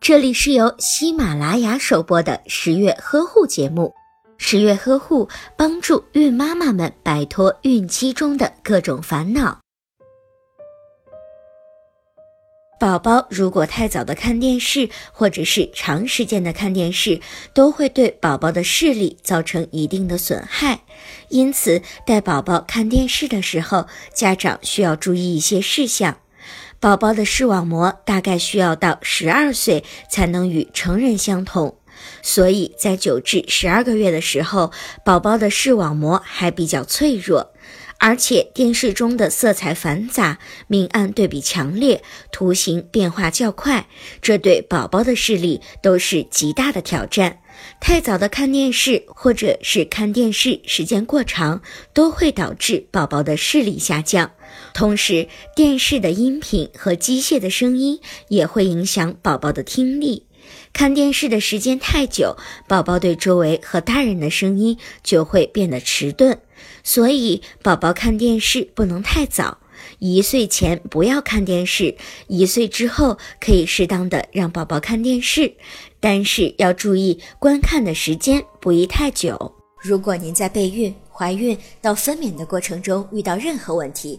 这里是由喜马拉雅首播的十月呵护节目。十月呵护帮助孕妈妈们摆脱孕期中的各种烦恼。宝宝如果太早的看电视，或者是长时间的看电视，都会对宝宝的视力造成一定的损害。因此，带宝宝看电视的时候，家长需要注意一些事项。宝宝的视网膜大概需要到十二岁才能与成人相同，所以在九至十二个月的时候，宝宝的视网膜还比较脆弱。而且电视中的色彩繁杂、明暗对比强烈、图形变化较快，这对宝宝的视力都是极大的挑战。太早的看电视，或者是看电视时间过长，都会导致宝宝的视力下降。同时，电视的音频和机械的声音也会影响宝宝的听力。看电视的时间太久，宝宝对周围和大人的声音就会变得迟钝。所以，宝宝看电视不能太早。一岁前不要看电视，一岁之后可以适当的让宝宝看电视，但是要注意观看的时间不宜太久。如果您在备孕、怀孕到分娩的过程中遇到任何问题，